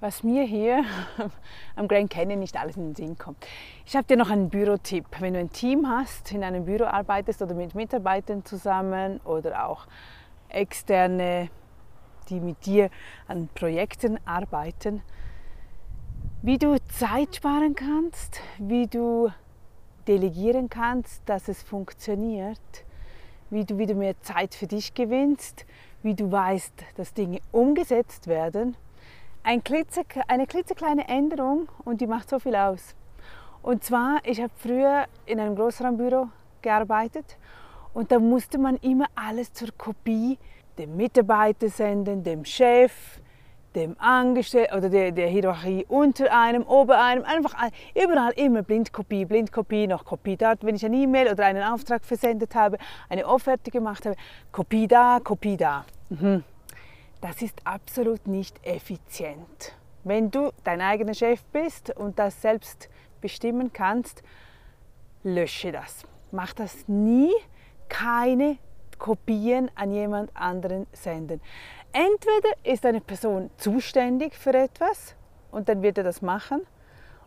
was mir hier am Grand Canyon nicht alles in den Sinn kommt. Ich habe dir noch einen Bürotipp. Wenn du ein Team hast, in einem Büro arbeitest oder mit Mitarbeitern zusammen oder auch externe, die mit dir an Projekten arbeiten, wie du Zeit sparen kannst, wie du delegieren kannst, dass es funktioniert, wie du wieder mehr Zeit für dich gewinnst, wie du weißt, dass Dinge umgesetzt werden ein klitze, eine klitzekleine Änderung und die macht so viel aus. Und zwar, ich habe früher in einem Großraumbüro gearbeitet und da musste man immer alles zur Kopie dem Mitarbeiter senden, dem Chef, dem Angestellten oder der, der, Hierarchie unter einem, ober einem, einfach überall immer Blindkopie, Blindkopie, noch Kopie dort. Wenn ich eine E-Mail oder einen Auftrag versendet habe, eine Offerte gemacht habe, Kopie da, Kopie da. Mhm das ist absolut nicht effizient. Wenn du dein eigener Chef bist und das selbst bestimmen kannst, lösche das. Mach das nie. Keine Kopien an jemand anderen senden. Entweder ist eine Person zuständig für etwas und dann wird er das machen,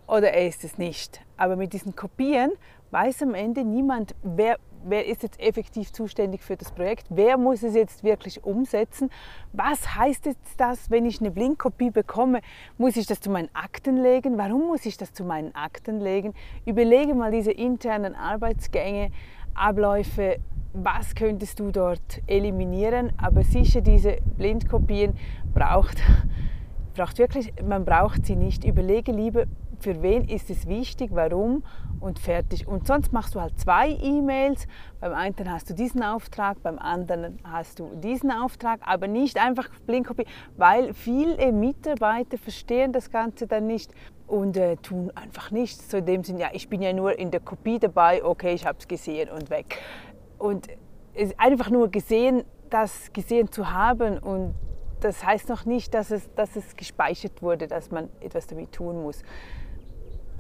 oder er ist es nicht. Aber mit diesen Kopien weiß am Ende niemand, wer wer ist jetzt effektiv zuständig für das Projekt, wer muss es jetzt wirklich umsetzen, was heißt jetzt das, wenn ich eine Blinkkopie bekomme, muss ich das zu meinen Akten legen, warum muss ich das zu meinen Akten legen, überlege mal diese internen Arbeitsgänge, Abläufe, was könntest du dort eliminieren, aber sicher diese Blindkopien braucht, braucht wirklich, man braucht sie nicht, überlege lieber, für wen ist es wichtig, warum und fertig. Und sonst machst du halt zwei E-Mails. Beim einen hast du diesen Auftrag, beim anderen hast du diesen Auftrag, aber nicht einfach Blinkkopie, weil viele Mitarbeiter verstehen das Ganze dann nicht und äh, tun einfach nichts. So in dem Sinn, ja, ich bin ja nur in der Kopie dabei, okay, ich habe es gesehen und weg. Und es einfach nur gesehen, das gesehen zu haben und das heißt noch nicht, dass es, dass es gespeichert wurde, dass man etwas damit tun muss.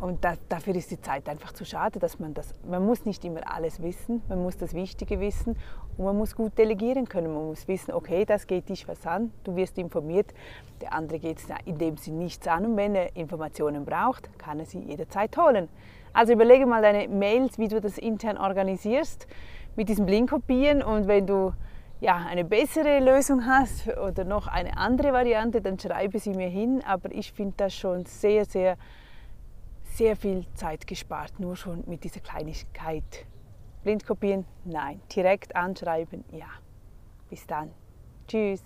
Und da, dafür ist die Zeit einfach zu schade, dass man das, man muss nicht immer alles wissen, man muss das Wichtige wissen und man muss gut delegieren können. Man muss wissen, okay, das geht dich was an, du wirst informiert, der andere geht es in dem Sinne nichts an und wenn er Informationen braucht, kann er sie jederzeit holen. Also überlege mal deine Mails, wie du das intern organisierst mit diesen Blinkkopien und wenn du ja, eine bessere Lösung hast oder noch eine andere Variante, dann schreibe sie mir hin, aber ich finde das schon sehr, sehr sehr viel Zeit gespart, nur schon mit dieser Kleinigkeit. Blindkopieren? Nein. Direkt anschreiben? Ja. Bis dann. Tschüss.